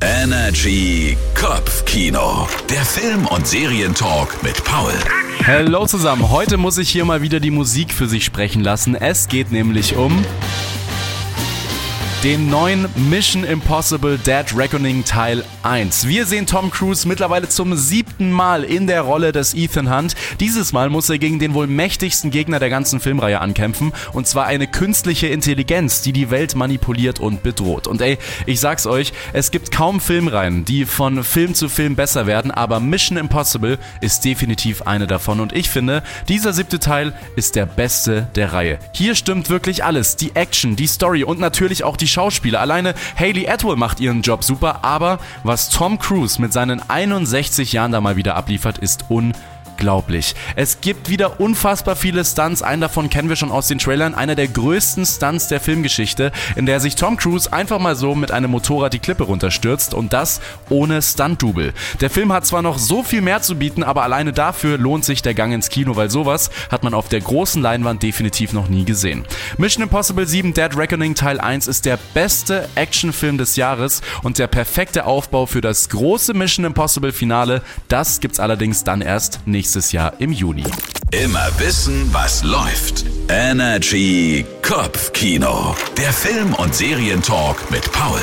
Energy Kopfkino. Der Film- und Serientalk mit Paul. Hallo zusammen, heute muss ich hier mal wieder die Musik für sich sprechen lassen. Es geht nämlich um den neuen Mission Impossible Dead Reckoning Teil 1. Wir sehen Tom Cruise mittlerweile zum siebten Mal in der Rolle des Ethan Hunt. Dieses Mal muss er gegen den wohl mächtigsten Gegner der ganzen Filmreihe ankämpfen. Und zwar eine künstliche Intelligenz, die die Welt manipuliert und bedroht. Und ey, ich sag's euch, es gibt kaum Filmreihen, die von Film zu Film besser werden, aber Mission Impossible ist definitiv eine davon. Und ich finde, dieser siebte Teil ist der beste der Reihe. Hier stimmt wirklich alles. Die Action, die Story und natürlich auch die Schauspieler. Alleine Haley Atwell macht ihren Job super, aber was Tom Cruise mit seinen 61 Jahren da mal wieder abliefert, ist unglaublich unglaublich. Es gibt wieder unfassbar viele Stunts. Einen davon kennen wir schon aus den Trailern. Einer der größten Stunts der Filmgeschichte, in der sich Tom Cruise einfach mal so mit einem Motorrad die Klippe runterstürzt und das ohne Stunt-Double. Der Film hat zwar noch so viel mehr zu bieten, aber alleine dafür lohnt sich der Gang ins Kino, weil sowas hat man auf der großen Leinwand definitiv noch nie gesehen. Mission Impossible 7 Dead Reckoning Teil 1 ist der beste Actionfilm des Jahres und der perfekte Aufbau für das große Mission Impossible Finale. Das gibt's allerdings dann erst nächstes nächstes Jahr im Juni. Immer wissen, was läuft. Energy Kopfkino. Der Film- und Serientalk mit Paul.